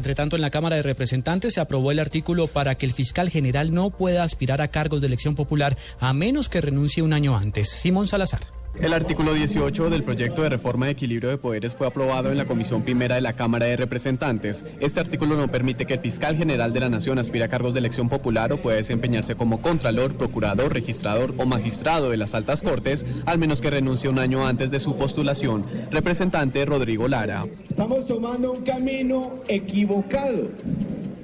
Entre tanto, en la Cámara de Representantes se aprobó el artículo para que el fiscal general no pueda aspirar a cargos de elección popular a menos que renuncie un año antes. Simón Salazar. El artículo 18 del proyecto de reforma de equilibrio de poderes fue aprobado en la Comisión Primera de la Cámara de Representantes. Este artículo no permite que el fiscal general de la Nación aspire a cargos de elección popular o pueda desempeñarse como contralor, procurador, registrador o magistrado de las altas cortes, al menos que renuncie un año antes de su postulación. Representante Rodrigo Lara. Estamos tomando un camino equivocado.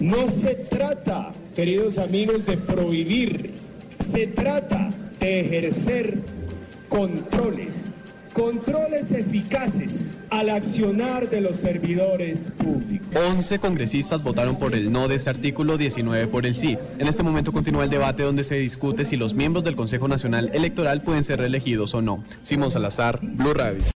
No se trata, queridos amigos, de prohibir. Se trata de ejercer controles, controles eficaces al accionar de los servidores públicos. 11 congresistas votaron por el no de este artículo, 19 por el sí. En este momento continúa el debate donde se discute si los miembros del Consejo Nacional Electoral pueden ser reelegidos o no. Simón Salazar, Blue Radio.